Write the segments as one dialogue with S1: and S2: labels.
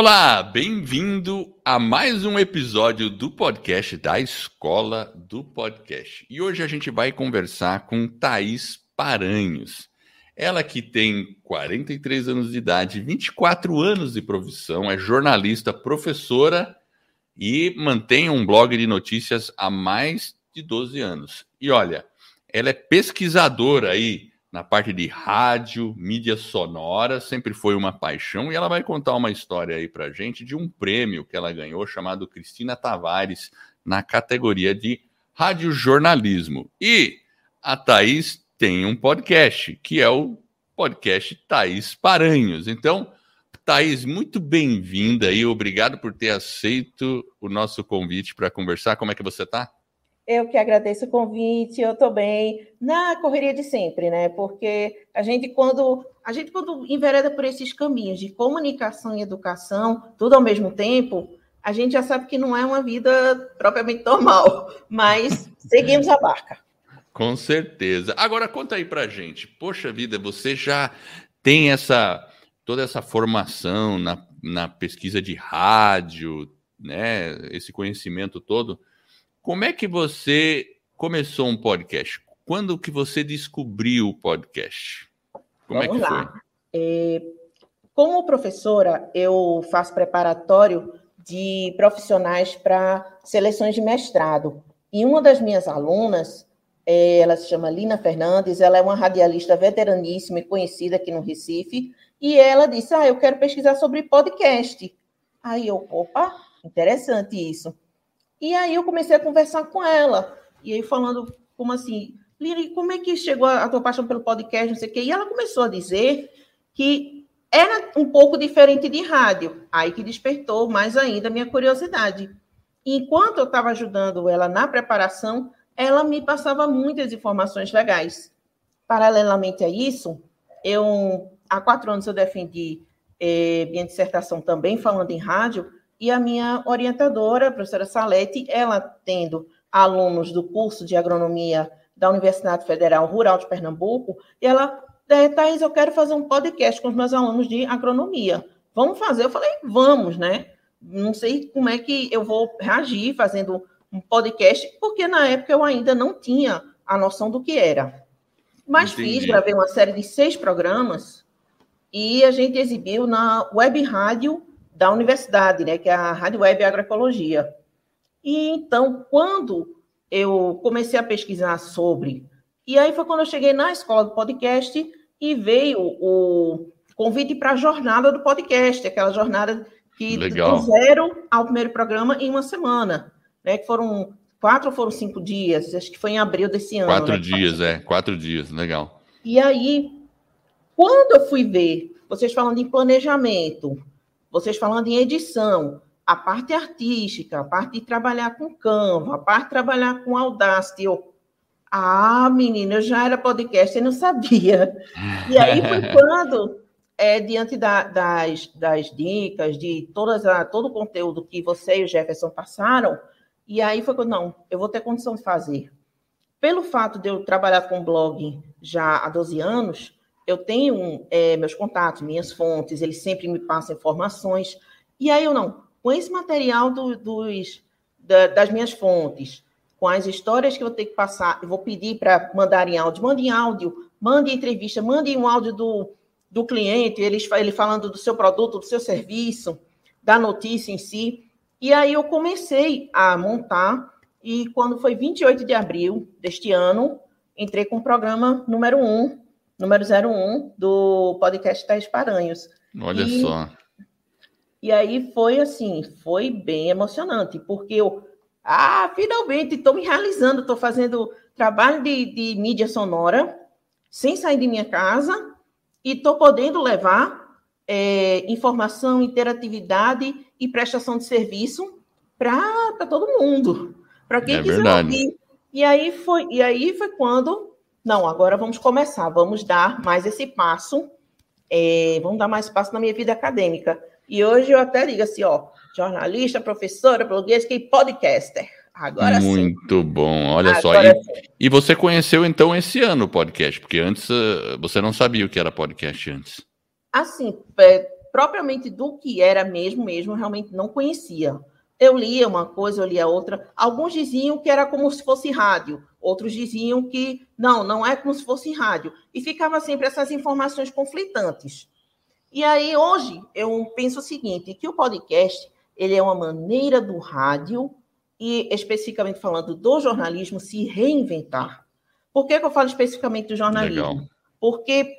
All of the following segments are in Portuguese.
S1: Olá, bem-vindo a mais um episódio do podcast da Escola do Podcast. E hoje a gente vai conversar com Thaís Paranhos. Ela que tem 43 anos de idade, 24 anos de profissão, é jornalista, professora e mantém um blog de notícias há mais de 12 anos. E olha, ela é pesquisadora aí na parte de rádio, mídia sonora, sempre foi uma paixão, e ela vai contar uma história aí pra gente de um prêmio que ela ganhou chamado Cristina Tavares na categoria de radiojornalismo. E a Thaís tem um podcast, que é o podcast Thaís Paranhos. Então, Thaís, muito bem-vinda e obrigado por ter aceito o nosso convite para conversar. Como é que você está?
S2: Eu que agradeço o convite, eu estou bem na correria de sempre, né? Porque a gente quando a gente quando envereda por esses caminhos de comunicação e educação, tudo ao mesmo tempo, a gente já sabe que não é uma vida propriamente normal, mas seguimos a barca.
S1: Com certeza. Agora conta aí pra gente. Poxa vida, você já tem essa toda essa formação na, na pesquisa de rádio, né? Esse conhecimento todo. Como é que você começou um podcast? Quando que você descobriu o podcast?
S2: Como Vamos é que lá. foi? É, como professora, eu faço preparatório de profissionais para seleções de mestrado. E uma das minhas alunas, é, ela se chama Lina Fernandes, ela é uma radialista veteraníssima e conhecida aqui no Recife, e ela disse: Ah, eu quero pesquisar sobre podcast. Aí eu, opa, interessante isso. E aí eu comecei a conversar com ela. E aí falando como assim, Lili, como é que chegou a, tua paixão pelo podcast, não sei o quê? E ela começou a dizer que era um pouco diferente de rádio. Aí que despertou mais ainda a minha curiosidade. Enquanto eu estava ajudando ela na preparação, ela me passava muitas informações legais. Paralelamente a isso, eu há quatro anos eu defendi eh, minha dissertação também falando em rádio, e a minha orientadora, a professora Salete, ela tendo alunos do curso de agronomia da Universidade Federal Rural de Pernambuco, e ela, é, Thais, eu quero fazer um podcast com os meus alunos de agronomia. Vamos fazer? Eu falei, vamos, né? Não sei como é que eu vou reagir fazendo um podcast, porque na época eu ainda não tinha a noção do que era. Mas Entendi. fiz, gravei uma série de seis programas e a gente exibiu na web rádio da universidade, né, que é a Rádio Web Agroecologia. E então, quando eu comecei a pesquisar sobre, e aí foi quando eu cheguei na escola do podcast e veio o convite para a jornada do podcast, aquela jornada que Legal. do zero ao primeiro programa em uma semana, né, que foram quatro ou foram cinco dias, acho que foi em abril desse ano.
S1: Quatro né? dias, é, quatro dias, legal.
S2: E aí, quando eu fui ver, vocês falando em planejamento, vocês falando em edição, a parte artística, a parte de trabalhar com Canva, a parte de trabalhar com Audacity. Eu, ah, menina, eu já era podcast e não sabia. E aí foi quando, é, diante da, das, das dicas, de todas a, todo o conteúdo que você e o Jefferson passaram, e aí foi quando, não, eu vou ter condição de fazer. Pelo fato de eu trabalhar com blog já há 12 anos, eu tenho é, meus contatos, minhas fontes, eles sempre me passam informações. E aí eu não, com esse material do, dos, da, das minhas fontes, com as histórias que eu tenho que passar, eu vou pedir para mandar em áudio, mande em áudio, mande entrevista, mande um áudio do, do cliente, ele, ele falando do seu produto, do seu serviço, da notícia em si. E aí eu comecei a montar, e quando foi 28 de abril deste ano, entrei com o programa número 1 número 01 do podcast Tais Paranhos.
S1: Olha e, só.
S2: E aí foi assim, foi bem emocionante, porque eu, ah, finalmente estou me realizando, estou fazendo trabalho de, de mídia sonora, sem sair de minha casa, e estou podendo levar é, informação, interatividade e prestação de serviço para todo mundo, para quem é quiser verdade. ouvir. E aí foi, e aí foi quando não, agora vamos começar, vamos dar mais esse passo, é, vamos dar mais passo na minha vida acadêmica. E hoje eu até digo assim, ó, jornalista, professora, blogueira e podcaster. Agora
S1: Muito sim. Muito bom, olha Agora só. E, e, você conheceu então esse ano o podcast, porque antes uh, você não sabia o que era podcast antes.
S2: Assim, é, propriamente do que era mesmo, mesmo, realmente não conhecia. Eu lia uma coisa, eu lia outra. Alguns diziam que era como se fosse rádio, outros diziam que não, não é como se fosse rádio. E ficava sempre essas informações conflitantes. E aí, hoje, eu penso o seguinte, que o podcast, ele é uma maneira do rádio, e especificamente falando do jornalismo, se reinventar. Por que, que eu falo especificamente do jornalismo? Legal. Porque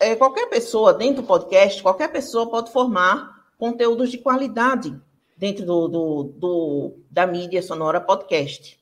S2: é, qualquer pessoa, dentro do podcast, qualquer pessoa pode formar conteúdos de qualidade dentro do, do, do da mídia sonora podcast.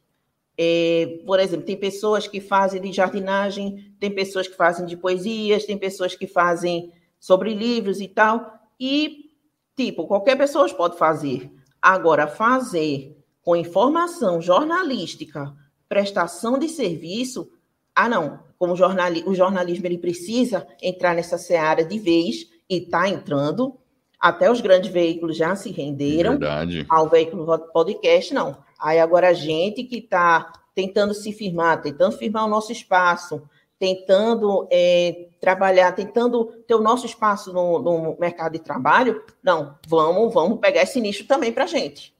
S2: É, por exemplo, tem pessoas que fazem de jardinagem, tem pessoas que fazem de poesias, tem pessoas que fazem sobre livros e tal. E, tipo, qualquer pessoa pode fazer. Agora, fazer com informação jornalística, prestação de serviço, ah, não, como jornali o jornalismo ele precisa entrar nessa seara de vez e está entrando. Até os grandes veículos já se renderam
S1: Verdade.
S2: ao veículo podcast, não. Aí agora a gente que está tentando se firmar, tentando firmar o nosso espaço, tentando é, trabalhar, tentando ter o nosso espaço no, no, mercado de trabalho, não, vamos, vamos pegar esse nicho também para a gente.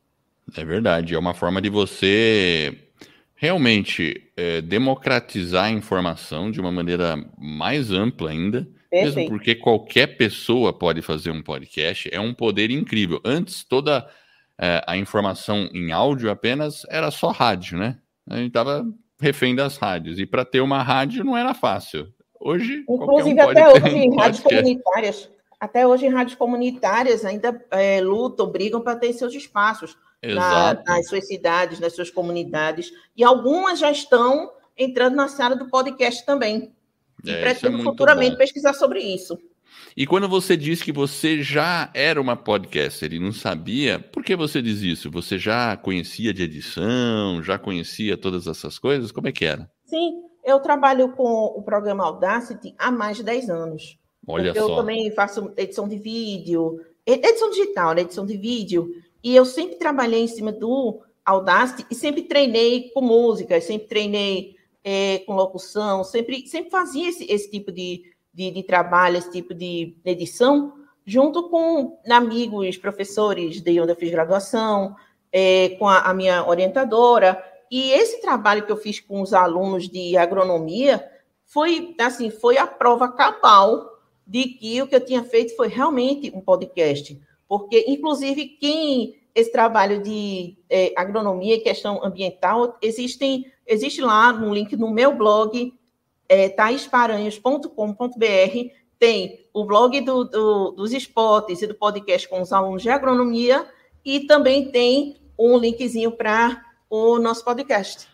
S1: É verdade, é uma forma de você realmente é, democratizar a informação de uma maneira mais ampla ainda, Perfeito. mesmo porque qualquer pessoa pode fazer um podcast, é um poder incrível. Antes, toda é, a informação em áudio apenas era só rádio, né? A gente estava refém das rádios, e para ter uma rádio não era fácil. Hoje,
S2: inclusive um até hoje, em rádios comunitárias, até hoje rádios comunitárias ainda é, lutam, brigam para ter seus espaços na, nas suas cidades, nas suas comunidades, e algumas já estão entrando na sala do podcast também. E é, pretendo é futuramente bom. pesquisar sobre isso.
S1: E quando você diz que você já era uma podcaster e não sabia, por que você diz isso? Você já conhecia de edição, já conhecia todas essas coisas? Como é que era?
S2: Sim, eu trabalho com o programa Audacity há mais de 10 anos.
S1: Olha
S2: só. Eu também faço edição de vídeo, edição digital, né? edição de vídeo, e eu sempre trabalhei em cima do Audacity e sempre treinei com música, sempre treinei é, com locução, sempre, sempre fazia esse, esse tipo de, de, de, trabalho, esse tipo de edição, junto com amigos, professores de onde eu fiz graduação, é, com a, a minha orientadora. E esse trabalho que eu fiz com os alunos de agronomia foi assim, foi a prova cabal de que o que eu tinha feito foi realmente um podcast. Porque, inclusive, quem esse trabalho de é, agronomia e questão ambiental, existem, existe lá no link no meu blog, é, taisparanhos.com.br, tem o blog do, do, dos esportes e do podcast com os alunos de agronomia, e também tem um linkzinho para o nosso podcast.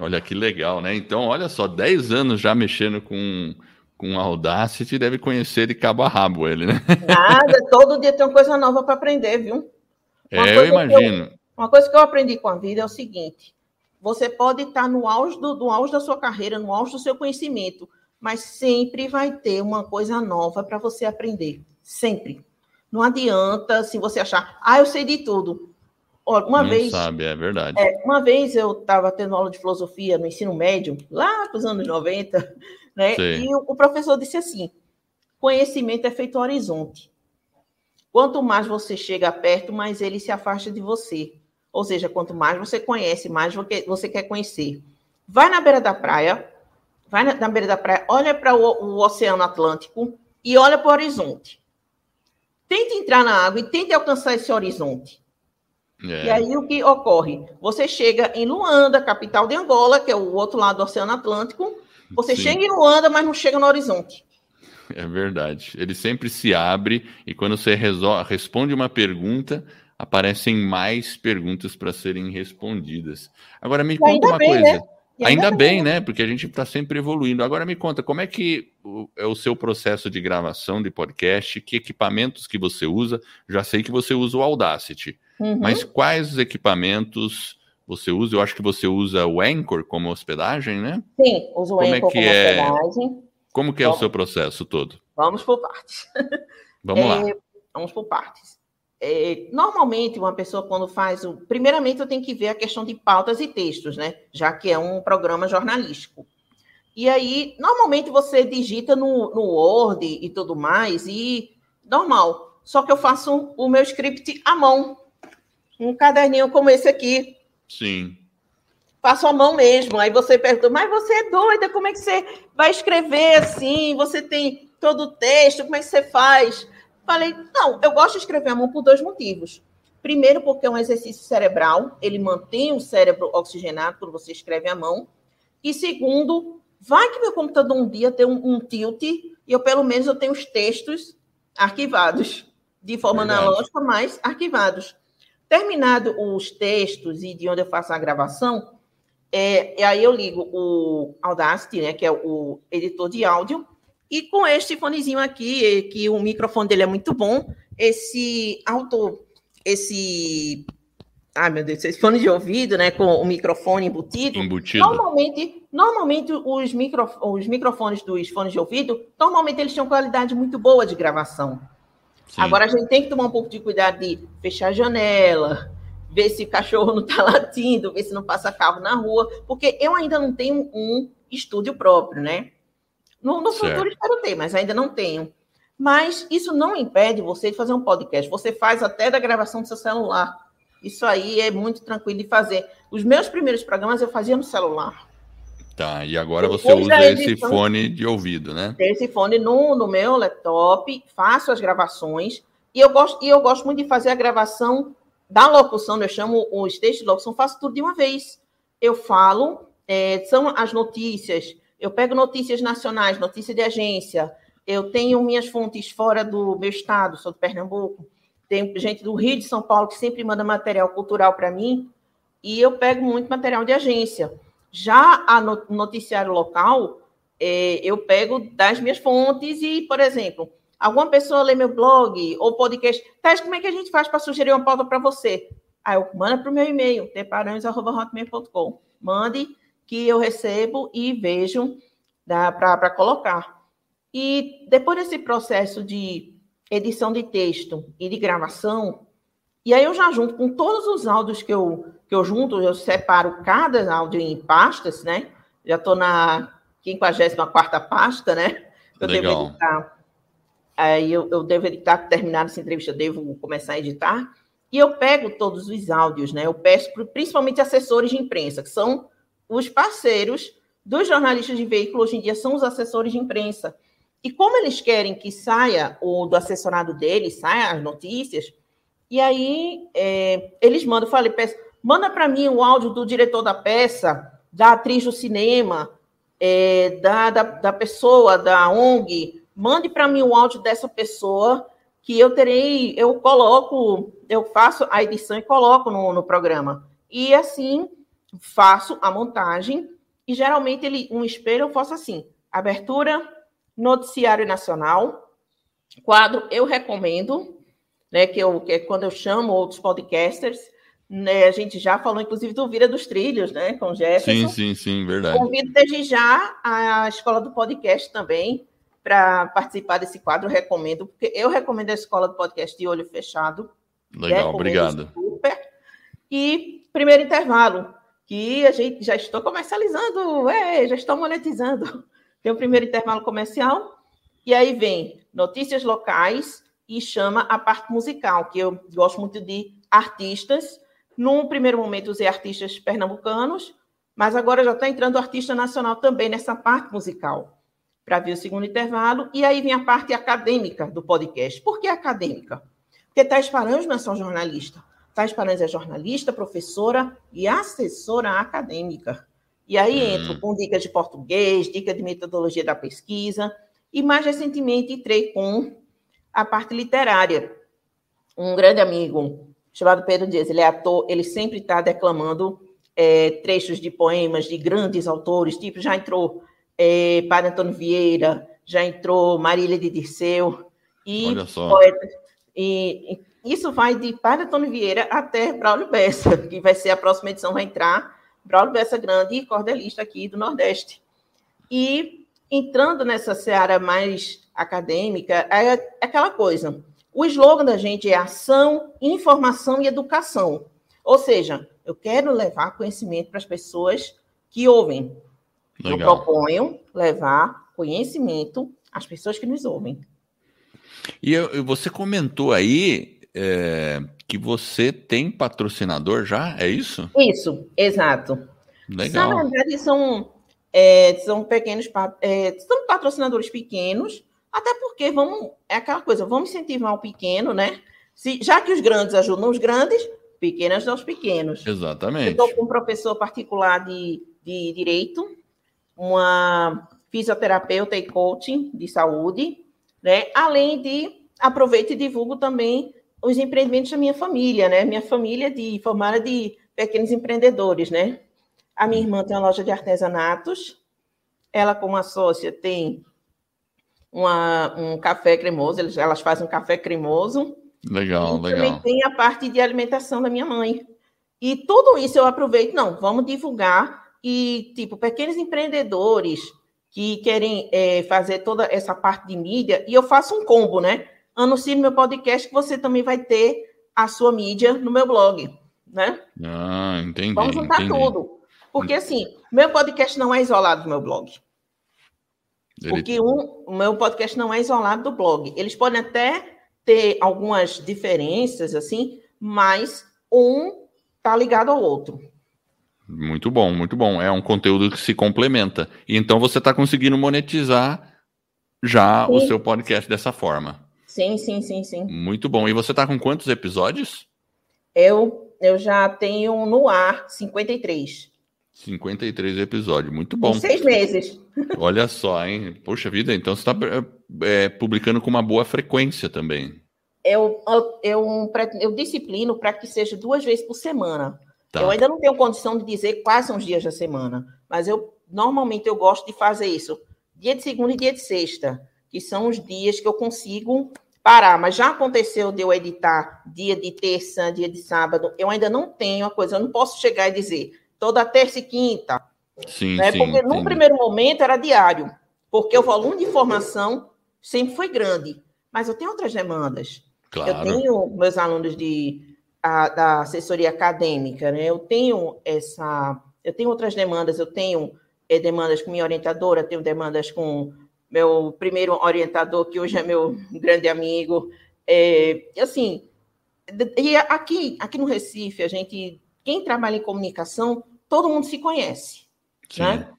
S1: Olha que legal, né? Então, olha só, 10 anos já mexendo com com Audacity, deve conhecer de cabo a rabo ele, né?
S2: Nada, todo dia tem uma coisa nova para aprender, viu?
S1: Uma é, eu imagino.
S2: Eu, uma coisa que eu aprendi com a vida é o seguinte: você pode estar no auge, do, no auge da sua carreira, no auge do seu conhecimento, mas sempre vai ter uma coisa nova para você aprender. Sempre. Não adianta se você achar, ah, eu sei de tudo. Uma
S1: Não
S2: vez.
S1: sabe, é verdade.
S2: É, uma vez eu estava tendo aula de filosofia no ensino médio, lá para os anos 90, né? E o, o professor disse assim: conhecimento é feito horizonte. Quanto mais você chega perto, mais ele se afasta de você. Ou seja, quanto mais você conhece, mais você quer conhecer. Vai na beira da praia, vai na, na beira da praia, olha para o, o, Oceano Atlântico e olha para o horizonte. Tente entrar na água e tente alcançar esse horizonte. É. E aí o que ocorre? Você chega em Luanda, capital de Angola, que é o outro lado do Oceano Atlântico, você Sim. chega em Luanda, mas não chega no horizonte.
S1: É verdade. Ele sempre se abre e quando você responde uma pergunta, aparecem mais perguntas para serem respondidas. Agora me e conta uma bem, coisa. Né? Ainda, ainda, bem, né? Porque a gente está sempre evoluindo. Agora me conta, como é que é o seu processo de gravação de podcast? Que equipamentos que você usa? Já sei que você usa o Audacity, uhum. mas quais os equipamentos você usa? Eu acho que você usa o Anchor como hospedagem, né?
S2: Sim, uso o como é Anchor é que como é... hospedagem.
S1: Como que é o seu processo todo?
S2: Vamos por partes.
S1: Vamos é, lá.
S2: Vamos por partes. É, normalmente, uma pessoa, quando faz o. Primeiramente, eu tenho que ver a questão de pautas e textos, né? Já que é um programa jornalístico. E aí, normalmente, você digita no, no Word e tudo mais, e normal. Só que eu faço o meu script à mão. Um caderninho como esse aqui.
S1: Sim.
S2: Faço à mão mesmo. Aí você pergunta, mas você é doida, como é que você vai escrever assim? Você tem todo o texto, como é que você faz? Falei, não, eu gosto de escrever à mão por dois motivos. Primeiro, porque é um exercício cerebral, ele mantém o cérebro oxigenado quando você escreve à mão. E segundo, vai que meu computador um dia tem um, um tilt e eu, pelo menos, eu tenho os textos arquivados, de forma Verdade. analógica, mas arquivados. Terminado os textos e de onde eu faço a gravação, é, aí eu ligo o Audacity, né, que é o editor de áudio, e com este fonezinho aqui, que o microfone dele é muito bom, esse auto, esse, ai meu Deus, esse fone de ouvido, né, com o microfone embutido.
S1: Embutido.
S2: Normalmente, normalmente os, micro, os microfones dos fones de ouvido, normalmente eles têm uma qualidade muito boa de gravação. Sim. Agora a gente tem que tomar um pouco de cuidado de fechar a janela, ver se o cachorro não está latindo, ver se não passa carro na rua, porque eu ainda não tenho um estúdio próprio, né? No, no futuro espero ter, mas ainda não tenho. Mas isso não impede você de fazer um podcast. Você faz até da gravação do seu celular. Isso aí é muito tranquilo de fazer. Os meus primeiros programas eu fazia no celular.
S1: Tá, e agora você Depois usa esse fone de ouvido, né?
S2: Esse fone no, no meu laptop, faço as gravações. E eu, gosto, e eu gosto muito de fazer a gravação da locução, eu chamo os textos de locução, faço tudo de uma vez. Eu falo, é, são as notícias, eu pego notícias nacionais, notícia de agência, eu tenho minhas fontes fora do meu estado, sou de Pernambuco, tem gente do Rio de São Paulo que sempre manda material cultural para mim, e eu pego muito material de agência. Já a noticiário local, é, eu pego das minhas fontes e, por exemplo, alguma pessoa lê meu blog ou podcast, Thais, como é que a gente faz para sugerir uma pauta para você? Aí eu manda para o meu e-mail, teparões.hotmail.com. Mande que eu recebo e vejo para colocar. E depois desse processo de edição de texto e de gravação, e aí eu já junto com todos os áudios que eu, que eu junto, eu separo cada áudio em pastas, né? Já estou na 54 pasta, né? Eu
S1: Legal. devo editar.
S2: Aí eu, eu devo editar, terminar essa entrevista, devo começar a editar. E eu pego todos os áudios, né? Eu peço principalmente assessores de imprensa, que são os parceiros dos jornalistas de veículo hoje em dia são os assessores de imprensa. E como eles querem que saia o do assessorado deles, saia as notícias, e aí é, eles mandam, falei, peça, manda para mim o áudio do diretor da peça, da atriz do cinema, é, da, da, da pessoa, da ONG, mande para mim o áudio dessa pessoa que eu terei, eu coloco, eu faço a edição e coloco no, no programa. E assim faço a montagem e geralmente ele um espelho eu faço assim: abertura, noticiário nacional, quadro eu recomendo, né? Que, eu, que é quando eu chamo outros podcasters. Né, a gente já falou, inclusive, do Vira dos Trilhos, né? Com Jefferson.
S1: Sim, sim, sim, verdade.
S2: Convido desde já a Escola do Podcast também para participar desse quadro, recomendo, porque eu recomendo a Escola do Podcast de olho fechado.
S1: Legal, obrigado.
S2: Super. E primeiro intervalo que a gente já estou comercializando, é, já estou monetizando. Tem o primeiro intervalo comercial, e aí vem notícias locais e chama a parte musical, que eu gosto muito de artistas. Num primeiro momento usei artistas pernambucanos, mas agora já está entrando artista nacional também nessa parte musical, para ver o segundo intervalo. E aí vem a parte acadêmica do podcast. Por que acadêmica? Porque Thais Paranhos não é só jornalista. Thais Paranhos é jornalista, professora e assessora acadêmica. E aí hum. entro com dicas de português, dicas de metodologia da pesquisa, e mais recentemente entrei com a parte literária. Um grande amigo chamado Pedro Dias, ele é ator, ele sempre está declamando é, trechos de poemas de grandes autores, tipo, já entrou é, Padre Antônio Vieira, já entrou Marília de Dirceu, e poetas, e, isso vai de Padre Antônio Vieira até Braulio Bessa, que vai ser a próxima edição, vai entrar Braulio Bessa Grande, cordelista aqui do Nordeste. E entrando nessa seara mais acadêmica, é aquela coisa. O slogan da gente é ação, informação e educação. Ou seja, eu quero levar conhecimento para as pessoas que ouvem. Legal. Eu proponho levar conhecimento às pessoas que nos ouvem.
S1: E você comentou aí é, que você tem patrocinador já, é isso?
S2: Isso, exato.
S1: Legal.
S2: Na verdade, são, é, são pequenos, é, são patrocinadores pequenos, até porque vamos, é aquela coisa, vamos incentivar o pequeno, né? Se, já que os grandes ajudam os grandes, pequenos aos pequenos.
S1: Exatamente.
S2: Eu estou com um professor particular de, de direito, uma fisioterapeuta e coaching de saúde, né? Além de aproveito e divulgo também os empreendimentos da minha família, né? Minha família de formada de pequenos empreendedores, né? A minha irmã tem uma loja de artesanatos. Ela, como a sócia, tem uma, um café cremoso. Elas fazem um café cremoso.
S1: Legal,
S2: e
S1: legal.
S2: Também tem a parte de alimentação da minha mãe. E tudo isso eu aproveito. Não, vamos divulgar. E, tipo, pequenos empreendedores que querem é, fazer toda essa parte de mídia. E eu faço um combo, né? Anuncie no meu podcast que você também vai ter a sua mídia no meu blog, né?
S1: Ah, entendi.
S2: Vamos juntar
S1: entendi.
S2: tudo. Porque, assim, meu podcast não é isolado do meu blog.
S1: Ele-
S2: Porque um, o meu podcast não é isolado do blog. Eles podem até ter algumas diferenças, assim, mas um tá ligado ao outro.
S1: Muito bom, muito bom. É um conteúdo que se complementa. E então você está conseguindo monetizar já o
S2: Sim.
S1: seu podcast dessa forma.
S2: Sim, sim, sim, sim.
S1: Muito bom. E você está com quantos episódios?
S2: Eu, eu já tenho no ar 53.
S1: 53 episódios. Muito bom.
S2: Em seis meses.
S1: Olha só, hein? Poxa vida, então você está publicando com uma boa frequência também.
S2: Eu, eu, eu, eu disciplino para que seja duas vezes por semana.
S1: Tá.
S2: Eu ainda não tenho condição de dizer quais são os dias da semana, mas eu normalmente eu gosto de fazer isso dia de segunda e dia de sexta, que são os dias que eu consigo parar. Mas já aconteceu de eu editar dia de terça, dia de sábado. Eu ainda não tenho a coisa, eu não posso chegar e dizer toda terça e quinta,
S1: Sim,
S2: né?
S1: sim.
S2: Porque num
S1: entendi.
S2: primeiro momento era diário, porque o volume de informação sempre foi grande. Mas eu tenho outras demandas. Eu
S1: Claro.
S2: tenho meus alunos de, a- da assessoria acadêmica, né? Eu tenho essa, eu tenho outras demandas, eu tenho eh, demandas com minha orientadora, tenho demandas com meu primeiro orientador, que hoje é meu grande amigo. É, e assim, e aqui, aqui no Recife, a gente, quem trabalha em comunicação, todo mundo se conhece,
S1: Sim.
S2: né?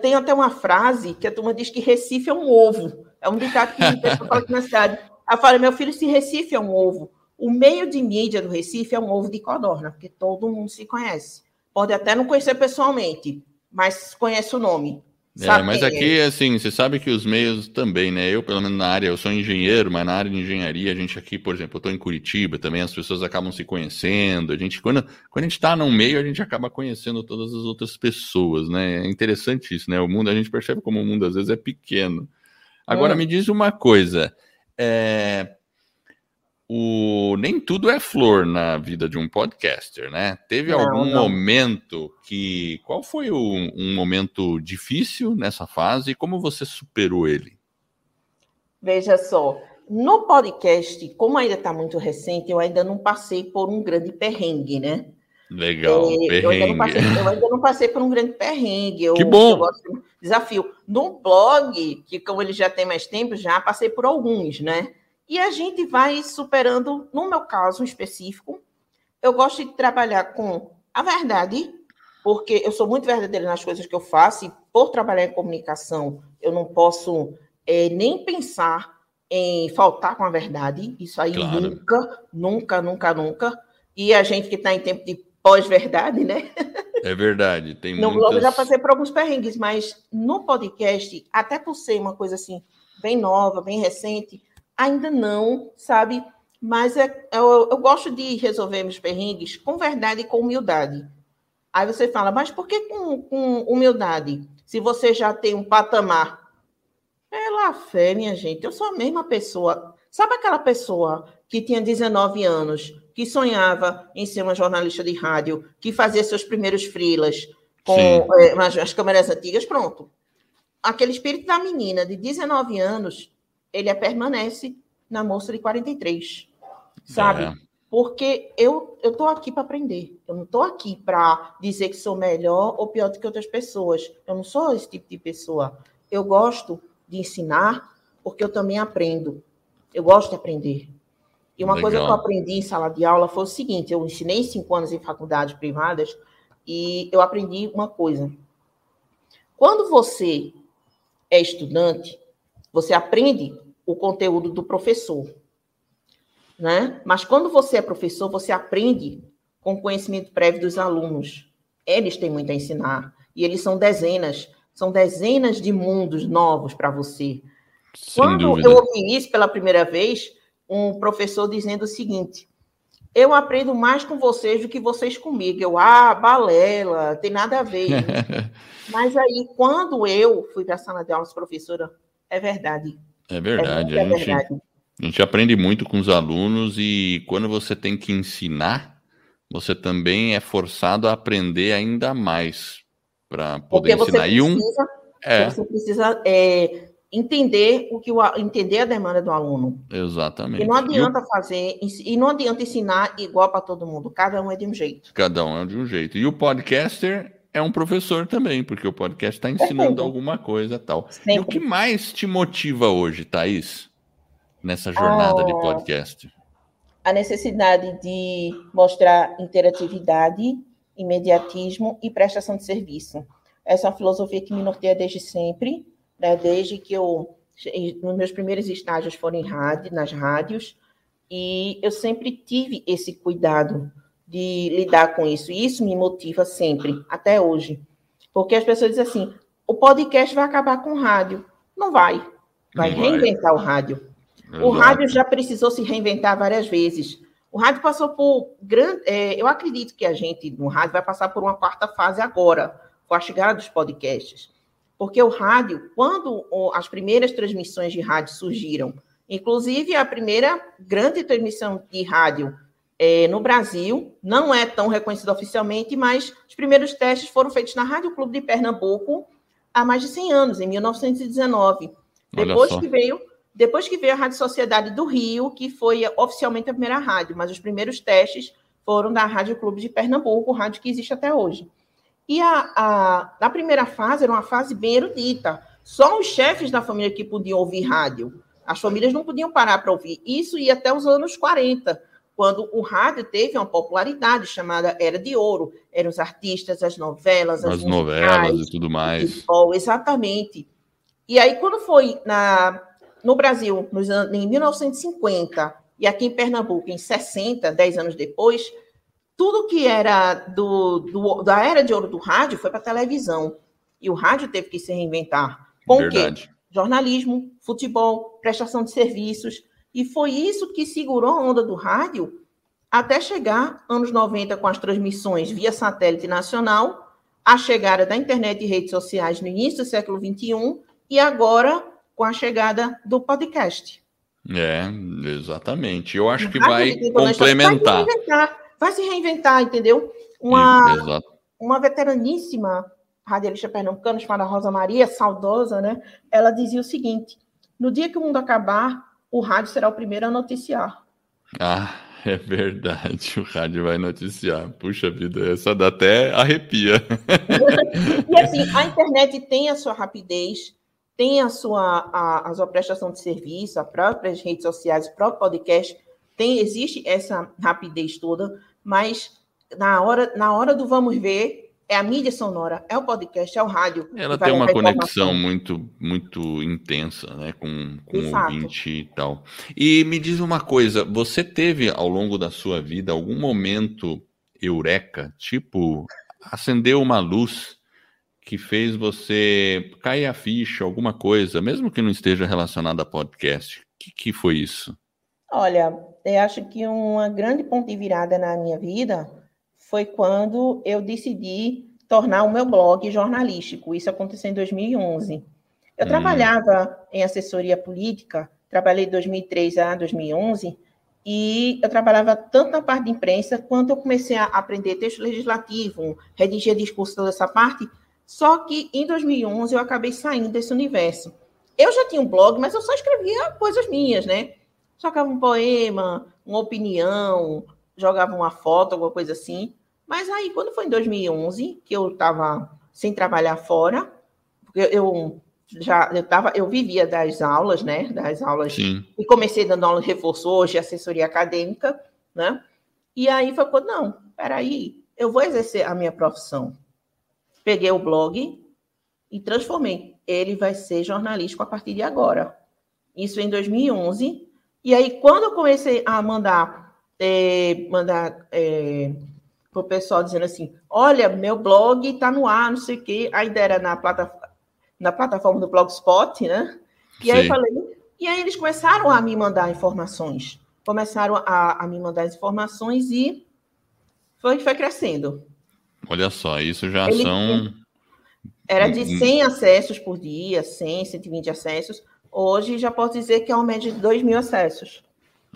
S2: Tenho até uma frase que a turma diz que Recife é um ovo. É um ditado que a pessoa fala aqui na cidade. Aí fala, meu filho, se Recife é um ovo, o meio de mídia do Recife é um ovo de codorna, porque todo mundo se conhece. Pode até não conhecer pessoalmente, mas conhece o nome.
S1: É, mas
S2: quem é.
S1: aqui, assim, você sabe que os meios também, né? Eu, pelo menos na área, eu sou engenheiro, mas na área de engenharia, a gente aqui, por exemplo, eu estou em Curitiba também, as pessoas acabam se conhecendo. A gente, quando, quando a gente está num meio, a gente acaba conhecendo todas as outras pessoas, né? É interessante isso, né? O mundo, a gente percebe como o mundo às vezes é pequeno. Agora,
S2: Hum.
S1: me diz uma coisa. É, o, nem tudo é flor na vida de um podcaster, né? Teve
S2: Não,
S1: algum
S2: não.
S1: momento que. Qual foi o- um momento difícil nessa fase e como você superou ele?
S2: Veja só, no podcast, como ainda está muito recente, eu ainda não passei por um grande perrengue, né?
S1: Legal,
S2: É, eu, ainda não
S1: perrengue.
S2: passei, eu ainda não passei por um grande perrengue. Eu,
S1: Que bom!
S2: eu gosto de desafio. No blog, que como ele já tem mais tempo, já passei por alguns, né? E a gente vai superando, no meu caso específico, eu gosto de trabalhar com a verdade, porque eu sou muito verdadeira nas coisas que eu faço, e por trabalhar em comunicação, eu não posso é, nem pensar em faltar com a verdade. Isso aí
S1: Claro.
S2: nunca, nunca, nunca, nunca. E a gente que está em tempo de pós-verdade, né?
S1: É verdade, tem
S2: No blog
S1: muitas...
S2: já passei por alguns perrengues, mas no podcast, até por ser uma coisa assim, bem nova, bem recente, ainda não, sabe? Mas é, eu, eu gosto de resolver meus perrengues com verdade e com humildade. Aí você fala, mas por que com, com humildade? Se você já tem um patamar. Pela fé, minha gente, eu sou a mesma pessoa. Sabe aquela pessoa que tinha 19 anos, que sonhava em ser uma jornalista de rádio, que fazia seus primeiros frilas com é, as, as câmeras antigas? Pronto. Aquele espírito da menina de 19 anos, ele é- permanece na moça de 43. Sabe?
S1: É.
S2: Porque eu eu tô aqui para aprender. Eu não tô aqui para dizer que sou melhor ou pior do que outras pessoas. Eu não sou esse tipo de pessoa. Eu gosto de ensinar porque eu também aprendo. Eu gosto de aprender. E uma Legal. coisa que eu aprendi em sala de aula foi o seguinte: eu ensinei cinco anos em faculdades privadas e eu aprendi uma coisa. Quando você é estudante, você aprende o conteúdo do professor, né? Mas quando você é professor, você aprende com o conhecimento prévio dos alunos. Eles têm muito a ensinar e eles são dezenas, são dezenas de mundos novos para você. Sem Quando dúvida. eu ouvi isso pela primeira vez, um professor dizendo o seguinte: eu aprendo mais com vocês do que vocês comigo. Eu, ah, balela, tem nada a ver. Mas aí, quando eu fui para a sala de aulas, professora, é verdade.
S1: É verdade. É, a, gente, verdade. a gente aprende muito com os alunos e quando você tem que ensinar, você também é forçado a aprender ainda mais para poder Porque ensinar. Você precisa, e um,
S2: é. Você precisa é, entender o que o, entender a demanda do aluno.
S1: Exatamente.
S2: E não adianta e o... fazer e não adianta ensinar igual para todo mundo. Cada um é de um jeito.
S1: Cada um é de um jeito. E o podcaster é um professor também, porque o podcast está ensinando Perfeito. alguma coisa tal. Sempre. E o que mais te motiva hoje, Thaís, nessa jornada ah, de podcast?
S2: A necessidade de mostrar interatividade, imediatismo e prestação de serviço. Essa é uma filosofia que me norteia desde sempre né, desde que eu, nos meus primeiros estágios foram em rádio, nas rádios, e eu sempre tive esse cuidado de lidar com isso, e isso me motiva sempre, até hoje. Porque as pessoas dizem assim, o podcast vai acabar com o rádio. Não vai. Vai Não reinventar vai. o rádio. Exato. O rádio já precisou se reinventar várias vezes. O rádio passou por grande. É, eu acredito que a gente no rádio vai passar por uma quarta fase agora, com a chegada dos podcasts. Porque o rádio, quando as primeiras transmissões de rádio surgiram, inclusive a primeira grande transmissão de rádio é, no Brasil, não é tão reconhecida oficialmente, mas os primeiros testes foram feitos na Rádio Clube de Pernambuco há mais de 100 anos, em 1919. Depois que veio depois que veio a Rádio Sociedade do Rio, que foi oficialmente a primeira rádio, mas os primeiros testes foram da Rádio Clube de Pernambuco, rádio que existe até hoje. E a, a, na primeira fase era uma fase bem erudita. Só os chefes da família que podiam ouvir rádio. As famílias não podiam parar para ouvir. Isso ia até os anos 40, quando o rádio teve uma popularidade chamada Era de Ouro. Eram os artistas, as novelas,
S1: as, as novelas e tudo mais.
S2: Futebol, exatamente. E aí, quando foi na, no Brasil, nos, em 1950, e aqui em Pernambuco, em 60, 10 anos depois, tudo que era do, do, da era de ouro do rádio foi para televisão. E o rádio teve que se reinventar. Com Verdade. o quê? Jornalismo, futebol, prestação de serviços. E foi isso que segurou a onda do rádio até chegar anos 90 com as transmissões via satélite nacional, a chegada da internet e redes sociais no início do século XXI e agora com a chegada do podcast.
S1: É, exatamente. Eu acho que vai complementar
S2: vai se reinventar, entendeu? Uma, uma veteraníssima radialista pernambucana chamada Rosa Maria, saudosa, né? Ela dizia o seguinte: no dia que o mundo acabar, o rádio será o primeiro a noticiar.
S1: Ah, é verdade, o rádio vai noticiar. Puxa vida, essa dá até arrepia.
S2: e assim, a internet tem a sua rapidez, tem a sua, a, a sua prestação de serviço, as próprias redes sociais, o próprio podcast, tem, existe essa rapidez toda, mas na hora, na hora do vamos ver, é a mídia sonora, é o podcast, é o rádio.
S1: Ela tem uma conexão muito, muito intensa, né, com, com o ouvinte e tal. E me diz uma coisa, você teve ao longo da sua vida algum momento eureka, tipo, acendeu uma luz que fez você cair a ficha, alguma coisa, mesmo que não esteja relacionada a podcast? O que, que foi isso?
S2: Olha, eu acho que uma grande ponto de virada na minha vida foi quando eu decidi tornar o meu blog jornalístico. Isso aconteceu em 2011. Eu hum. trabalhava em assessoria política, trabalhei de 2003 a 2011, e eu trabalhava tanto na parte de imprensa, quanto eu comecei a aprender texto legislativo, redigir discurso, toda essa parte. Só que em 2011 eu acabei saindo desse universo. Eu já tinha um blog, mas eu só escrevia coisas minhas, né? jogava um poema, uma opinião, jogava uma foto, alguma coisa assim. Mas aí, quando foi em 2011, que eu estava sem trabalhar fora, porque eu já eu tava, eu vivia das aulas, né? Das aulas Sim. e comecei dando aula de reforço hoje, assessoria acadêmica, né? E aí foi quando não, peraí, eu vou exercer a minha profissão. Peguei o blog e transformei. Ele vai ser jornalístico a partir de agora. Isso em 2011. E aí quando eu comecei a mandar é, mandar é, para o pessoal dizendo assim, olha, meu blog está no ar, não sei o quê. A ideia era na plataforma na plataforma do Blogspot, né? E Sim. aí falei, e aí eles começaram a me mandar informações, começaram a, a me mandar as informações e foi, foi crescendo.
S1: Olha só, isso já Ele, são.
S2: Era de 100 acessos por dia, 100, 120 acessos. Hoje já posso dizer que é uma média de 2 mil acessos.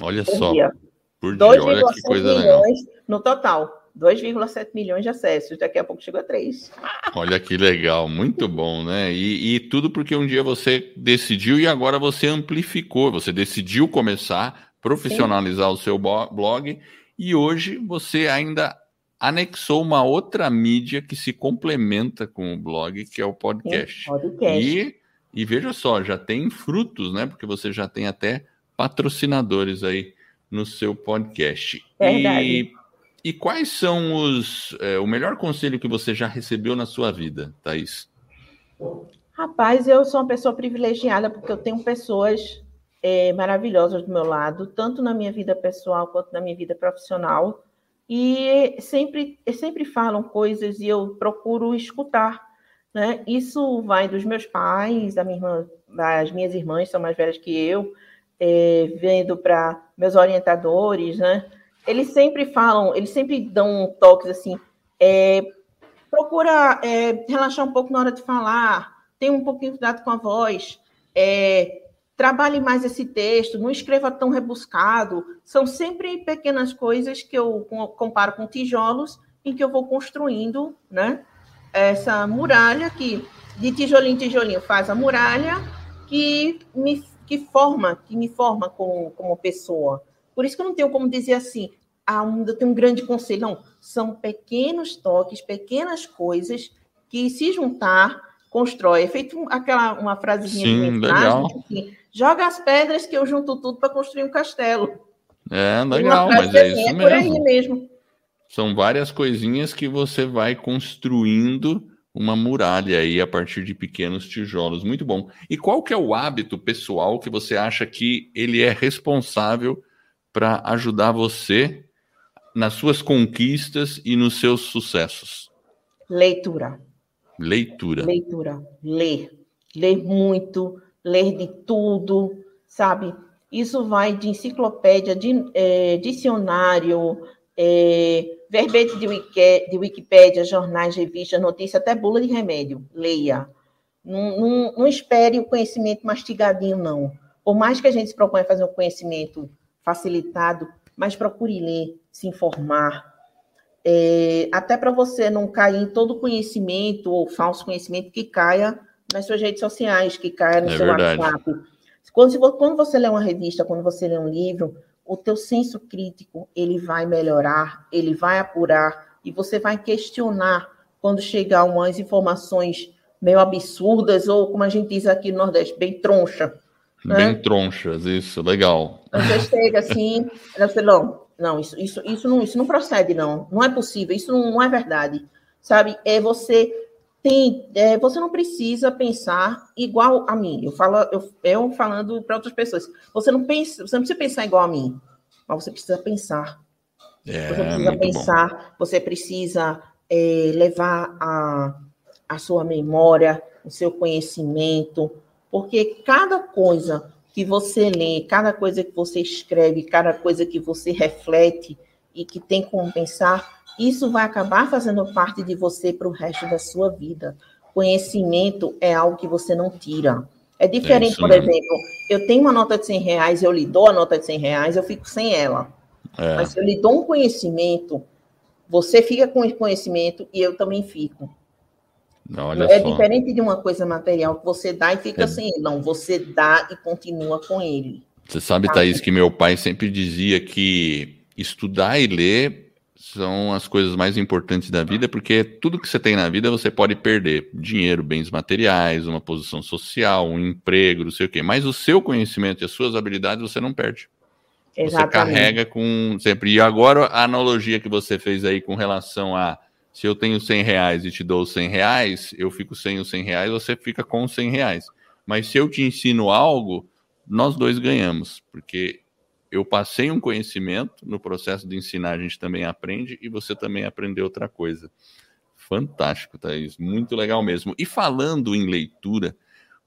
S1: Olha só. Dia. Por dia, olha que coisa legal.
S2: No total. 2,7 milhões de acessos, daqui a pouco chegou a 3.
S1: Olha que legal, muito bom, né? E, e, tudo porque um dia você decidiu e agora você amplificou, você decidiu começar a profissionalizar Sim. o seu blog e hoje você ainda anexou uma outra mídia que se complementa com o blog, que é o podcast. Sim, podcast. E, e veja só, já tem frutos, né? Porque você já tem até patrocinadores aí no seu podcast.
S2: Verdade.
S1: E e quais são os é, o melhor conselho que você já recebeu na sua vida, Thaís?
S2: Rapaz, eu sou uma pessoa privilegiada porque eu tenho pessoas é, maravilhosas do meu lado, tanto na minha vida pessoal quanto na minha vida profissional. E sempre, sempre falam coisas e eu procuro escutar. Né? Isso vai dos meus pais, da minha irmã, das minhas irmãs, são mais velhas que eu, é, vendo para meus orientadores, né? Eles sempre falam, eles sempre dão toques assim, é, procura é, relaxar um pouco na hora de falar, tenha um pouquinho de cuidado com a voz, é, trabalhe mais esse texto, não escreva tão rebuscado. São sempre pequenas coisas que eu comparo com tijolos em que eu vou construindo, né? Essa muralha que de tijolinho em tijolinho faz a muralha que me que forma, que me forma como, como pessoa. Por isso que eu não tenho como dizer assim, ah, eu tenho um grande conselho. Não, são pequenos toques, pequenas coisas que se juntar constrói. É feito aquela uma frasezinha
S1: Sim, de legal.
S2: Assim, joga as pedras que eu junto tudo para construir um castelo.
S1: É, legal, mas é assim, isso é mesmo. Por
S2: aí mesmo.
S1: São várias coisinhas que você vai construindo uma muralha aí a partir de pequenos tijolos. Muito bom. E qual que é o hábito pessoal que você acha que ele é responsável para ajudar você nas suas conquistas e nos seus sucessos?
S2: Leitura.
S1: Leitura.
S2: Leitura. Ler. Ler muito, ler de tudo, sabe? Isso vai de enciclopédia, de é, dicionário, é, verbete de, wiki, de Wikipédia, jornais, revistas, notícias, até bula de remédio. Leia. Não, não, não espere o conhecimento mastigadinho, não. Por mais que a gente se proponha fazer um conhecimento facilitado, mas procure ler, se informar, é, até para você não cair em todo conhecimento ou falso conhecimento que caia nas suas redes sociais, que caia no é seu verdade. WhatsApp. Quando, quando você lê uma revista, quando você lê um livro, o teu senso crítico ele vai melhorar, ele vai apurar e você vai questionar quando chegar umas informações meio absurdas ou como a gente diz aqui no Nordeste, bem troncha.
S1: Né? Bem tronchas, isso, legal.
S2: Você chega assim, você, não, não, isso, isso, isso, não, isso não procede, não. Não é possível, isso não, não é verdade. Sabe? É você tem, é, você não precisa pensar igual a mim. Eu falo, eu, eu falando para outras pessoas. Você não pensa, você não precisa pensar igual a mim, mas você precisa pensar. É, você precisa pensar, bom. você precisa é, levar a, a sua memória, o seu conhecimento, porque cada coisa que você lê, cada coisa que você escreve, cada coisa que você reflete e que tem como pensar, isso vai acabar fazendo parte de você para o resto da sua vida. Conhecimento é algo que você não tira. É diferente, é por exemplo, eu tenho uma nota de 100 reais, eu lhe dou a nota de 100 reais, eu fico sem ela. É. Mas se eu lhe dou um conhecimento, você fica com esse conhecimento e eu também fico.
S1: Olha
S2: é
S1: só.
S2: diferente de uma coisa material que você dá e fica é. sem ele. Não, você dá e continua com ele.
S1: Você sabe, tá? Thaís, que meu pai sempre dizia que estudar e ler são as coisas mais importantes da vida, porque tudo que você tem na vida você pode perder: dinheiro, bens materiais, uma posição social, um emprego, não sei o quê. Mas o seu conhecimento e as suas habilidades você não perde. Exatamente. Você carrega com sempre. E agora a analogia que você fez aí com relação a se eu tenho 100 reais e te dou 100 reais, eu fico sem os 100 reais, você fica com os 100 reais. Mas se eu te ensino algo, nós dois ganhamos, porque eu passei um conhecimento, no processo de ensinar a gente também aprende e você também aprendeu outra coisa. Fantástico, Thaís, muito legal mesmo. E falando em leitura,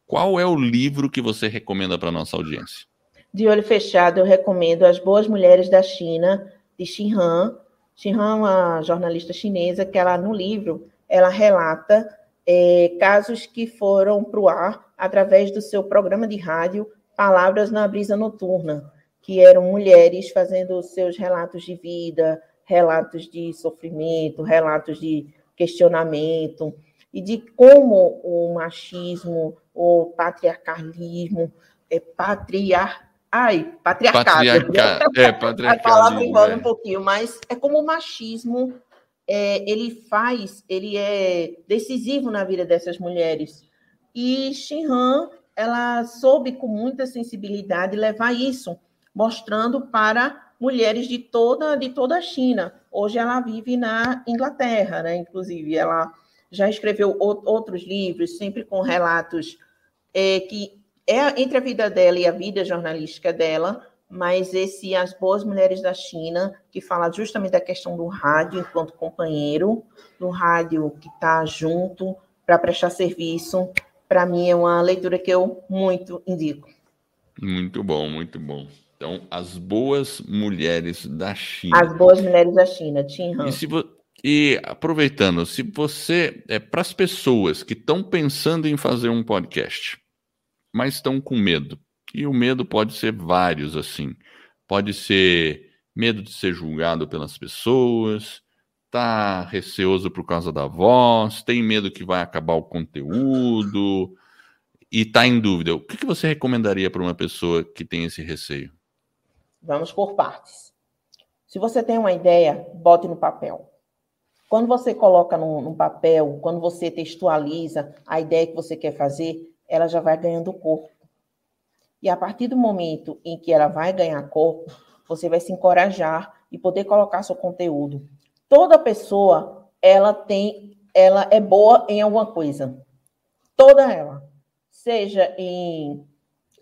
S1: qual é o livro que você recomenda para nossa audiência?
S2: De olho fechado, eu recomendo As Boas Mulheres da China, de Xin Han. Han é uma jornalista chinesa que ela, no livro, ela relata é, casos que foram para o ar através do seu programa de rádio Palavras na Brisa Noturna que eram mulheres fazendo seus relatos de vida, relatos de sofrimento, relatos de questionamento, e de como o machismo, o patriarcalismo, é patriar... Ai, patriarcado. Patriarca... É, patriarcado. A palavra envolve é. um pouquinho, mas é como o machismo é, ele faz, ele é decisivo na vida dessas mulheres. E Shinhan, ela soube com muita sensibilidade levar isso mostrando para mulheres de toda, de toda a China. Hoje ela vive na Inglaterra, né? inclusive. Ela já escreveu outros livros, sempre com relatos é, que é entre a vida dela e a vida jornalística dela, mas esse As Boas Mulheres da China, que fala justamente da questão do rádio enquanto companheiro, do rádio que está junto para prestar serviço, para mim é uma leitura que eu muito indico.
S1: Muito bom, muito bom. Então, as boas mulheres da China.
S2: As boas mulheres da China, Tim
S1: vo... e aproveitando, se você é para as pessoas que estão pensando em fazer um podcast, mas estão com medo, e o medo pode ser vários assim, pode ser medo de ser julgado pelas pessoas, tá receoso por causa da voz, tem medo que vai acabar o conteúdo e tá em dúvida. O que, você recomendaria para uma pessoa que tem esse receio?
S2: Vamos por partes. Se você tem uma ideia, bote no papel. Quando você coloca no, no, papel, quando você textualiza a ideia que você quer fazer, ela já vai ganhando corpo. E a partir do momento em que ela vai ganhar corpo, você vai se encorajar e poder colocar seu conteúdo. Toda pessoa, ela tem, ela é boa em alguma coisa. Toda ela. Seja em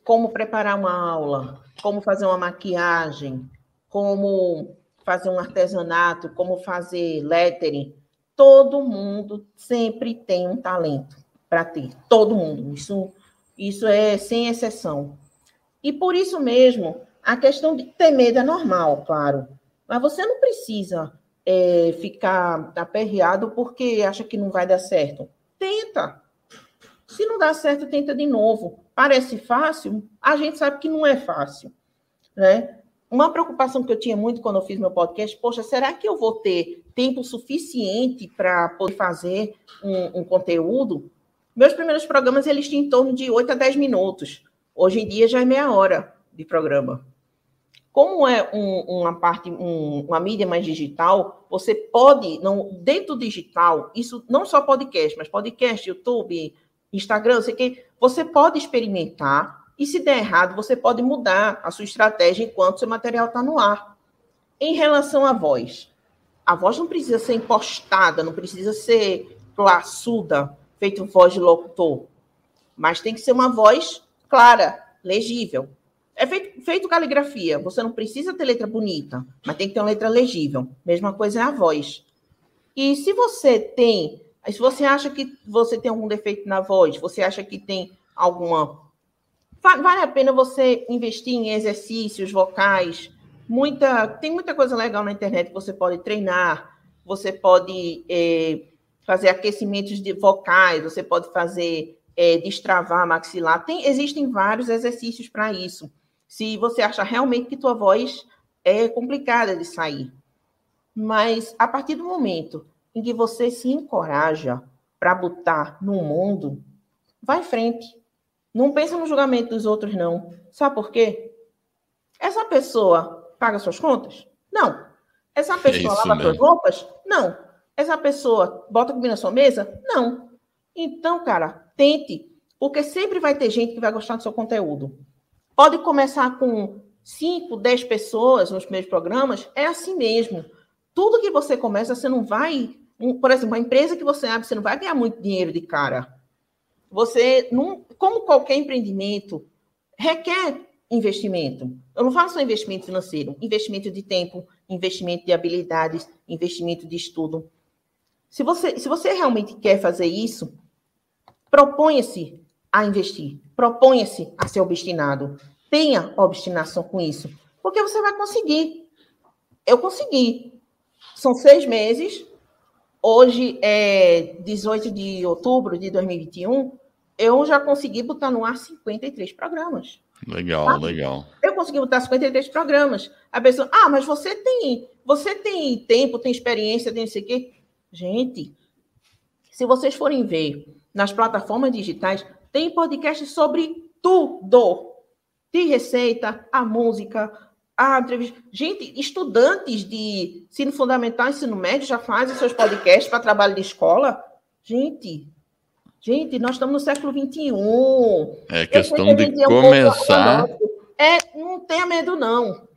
S2: como preparar uma aula, como fazer uma maquiagem, como fazer um artesanato, como fazer lettering. Todo mundo sempre tem um talento para ter. Todo mundo. Isso, isso é sem exceção. E por isso mesmo, a questão de ter medo é normal, claro. Mas você não precisa é, ficar aperreado porque acha que não vai dar certo. Tenta. Se não dá certo, tenta de novo. Parece fácil? A gente sabe que não é fácil, né? Uma preocupação que eu tinha muito quando eu fiz meu podcast, poxa, será que eu vou ter tempo suficiente para poder fazer um, um, conteúdo? Meus primeiros programas, eles tinham em torno de 8 a 10 minutos. Hoje em dia já é meia hora de programa. Como é um, uma parte, um, uma mídia mais digital, você pode, não, dentro do digital, isso não só podcast, mas podcast, YouTube, Instagram, sei que você pode experimentar e se der errado, você pode mudar a sua estratégia enquanto seu material está no ar. Em relação à voz, a voz não precisa ser impostada, não precisa ser classuda, feito voz de locutor, mas tem que ser uma voz clara, legível. É feito, feito caligrafia, você não precisa ter letra bonita, mas tem que ter uma letra legível. Mesma coisa é a voz. E se você tem se você acha que você tem algum defeito na voz, você acha que tem alguma. Vale a pena você investir em exercícios vocais. Muita, tem muita coisa legal na internet que você pode treinar, você pode é, fazer aquecimentos de vocais, você pode fazer é, destravar maxilar. Tem, existem vários exercícios para isso. Se você acha realmente que tua voz é complicada de sair. Mas a partir do momento em que você se encoraja para botar no mundo, vai em frente. Não pensa no julgamento dos outros, não. Sabe por quê? Essa pessoa paga suas contas? Não. Essa pessoa é lava suas roupas? Não. Essa pessoa bota comida na sua mesa? Não. Então, cara, tente, porque sempre vai ter gente que vai gostar do seu conteúdo. Pode começar com 5, 10 pessoas nos primeiros programas, é assim mesmo. Tudo que você começa, você não vai. Por exemplo, uma empresa que você abre, você não vai ganhar muito dinheiro de cara. Você, não, como qualquer empreendimento, requer investimento. Eu não falo só investimento financeiro, investimento de tempo, investimento de habilidades, investimento de estudo. Se você, se você realmente quer fazer isso, proponha-se a investir, proponha-se a ser obstinado. Tenha obstinação com isso, porque você vai conseguir. Eu consegui. São seis meses. Hoje é 18 de outubro de 2021. Eu já consegui botar no ar 53 programas.
S1: Legal, tá? legal.
S2: Eu consegui botar 53 programas. A pessoa, ah, mas você tem, você tem tempo, tem experiência, tem isso aqui. Gente, se vocês forem ver nas plataformas digitais, tem podcast sobre tudo de receita, a música, a entrevista. Gente, estudantes de ensino fundamental, ensino médio já fazem seus podcasts para trabalho de escola. Gente, gente, nós estamos no século XXI.
S1: É questão de começar.
S2: é, não tenha medo, não.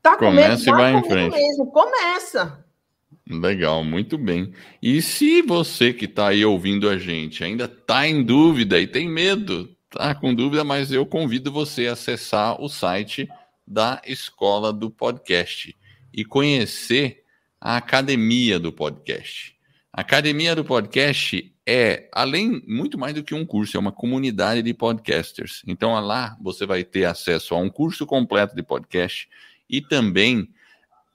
S2: Tá
S1: Começa e vai em frente.
S2: Mesmo. Começa.
S1: Legal, muito bem. E se você que está aí ouvindo a gente ainda está em dúvida e tem medo, tá com dúvida, mas eu convido você a acessar o site da Escola do Podcast e conhecer a Academia do Podcast. A Academia do Podcast é, além, muito mais do que um curso, é uma comunidade de podcasters. Então, lá você vai ter acesso a um curso completo de podcast e também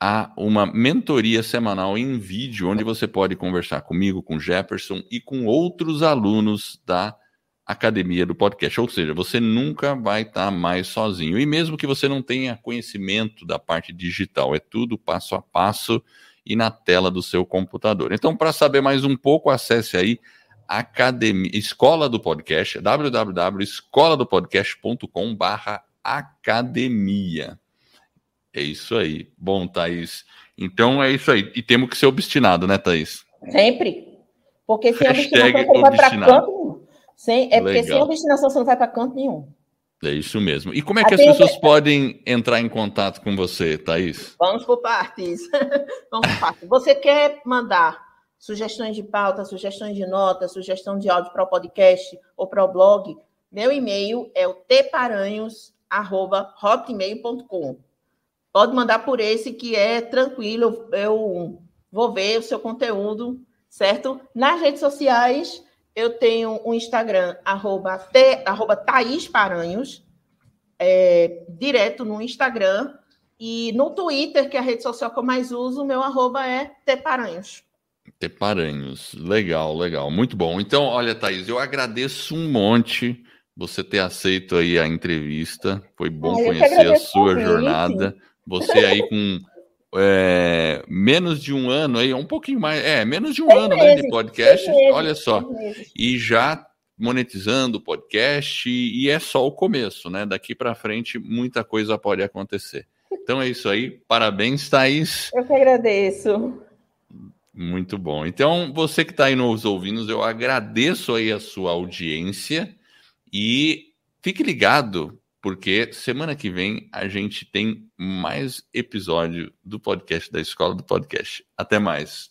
S1: a uma mentoria semanal em vídeo, onde você pode conversar comigo, com Jefferson e com outros alunos da academia do podcast. Ou seja, você nunca vai estar tá mais sozinho. E mesmo que você não tenha conhecimento da parte digital, é tudo passo a passo e na tela do seu computador. Então, para saber mais um pouco, acesse aí academia, escola do podcast, www.escoladopodcast.com/academia. É isso aí. Bom, Thaís. Então é isso aí. E temos que ser obstinado, né, Thaís?
S2: Sempre. Porque sem Hashtag obstinação você não vai para canto sem, é porque sem obstinação você não vai para canto nenhum.
S1: É isso mesmo. E como é que Até as pessoas eu... podem entrar em contato com você, Thaís?
S2: Vamos por partes. Vamos por partes. Você quer mandar sugestões de pauta, sugestões de nota, sugestão de áudio para o podcast ou para o blog? Meu e-mail é o tparanhos.hotmail.com. Pode mandar por esse que é tranquilo, eu vou ver o seu conteúdo, certo? Nas redes sociais, eu tenho um Instagram, arroba, te, arroba Thaís Paranhos, é, direto no Instagram. E no Twitter, que é a rede social que eu mais uso, o meu arroba é Teparanhos.
S1: Teparanhos. Legal, legal. Muito bom. Então, olha, Thaís, eu agradeço um monte você ter aceito aí a entrevista. Foi bom ah, conhecer a sua jornada. Você aí com é, menos de um ano aí, um pouquinho mais, é, menos de um ano né, de podcast, olha só, e já monetizando o podcast, e, e é só o começo, né? Daqui para frente muita coisa pode acontecer. Então é isso aí, parabéns, Thaís.
S2: Eu que agradeço.
S1: Muito bom. Então, você que está aí nos ouvindo, eu agradeço aí a sua audiência e fique ligado porque semana que vem a gente tem mais episódio do podcast da Escola do Podcast. Até mais.